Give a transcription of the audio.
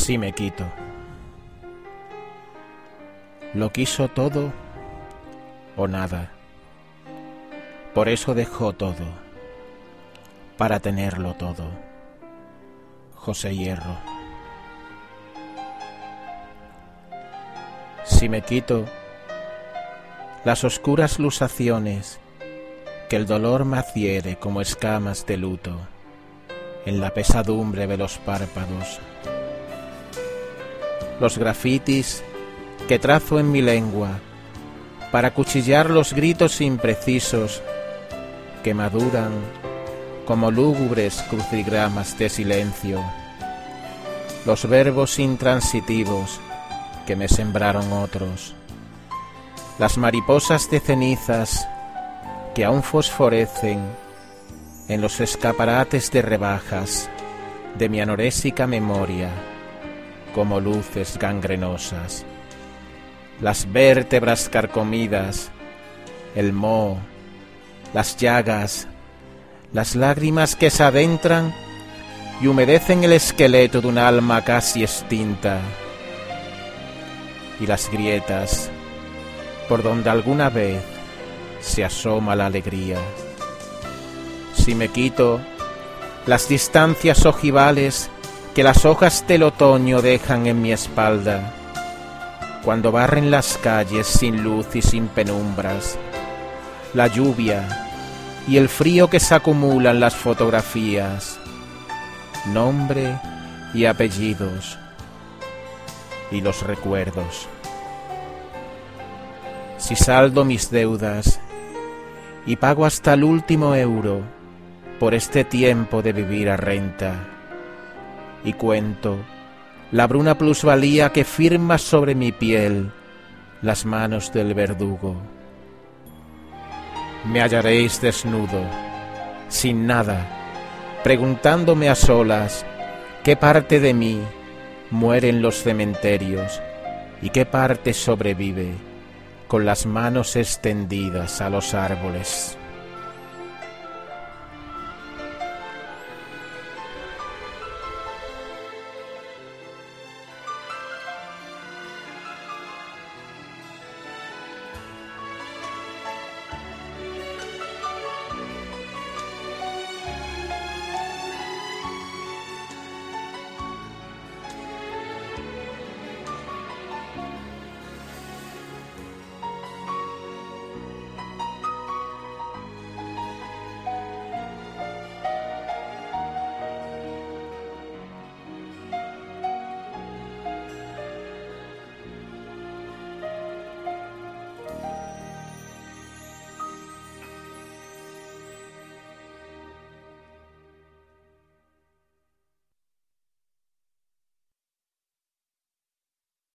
Si me quito. Lo quiso todo o nada. Por eso dejó todo, para tenerlo todo. José Hierro. Si me quito las oscuras lusaciones que el dolor me adhiere como escamas de luto en la pesadumbre de los párpados los grafitis que trazo en mi lengua para cuchillar los gritos imprecisos que maduran como lúgubres crucigramas de silencio, los verbos intransitivos que me sembraron otros, las mariposas de cenizas que aún fosforecen en los escaparates de rebajas de mi anorésica memoria como luces gangrenosas. Las vértebras carcomidas, el moho, las llagas, las lágrimas que se adentran y humedecen el esqueleto de un alma casi extinta, y las grietas por donde alguna vez se asoma la alegría. Si me quito las distancias ojivales que las hojas del otoño dejan en mi espalda, cuando barren las calles sin luz y sin penumbras, la lluvia y el frío que se acumulan las fotografías, nombre y apellidos y los recuerdos. Si saldo mis deudas y pago hasta el último euro por este tiempo de vivir a renta, y cuento la bruna plusvalía que firma sobre mi piel las manos del verdugo. Me hallaréis desnudo, sin nada, preguntándome a solas qué parte de mí muere en los cementerios y qué parte sobrevive con las manos extendidas a los árboles.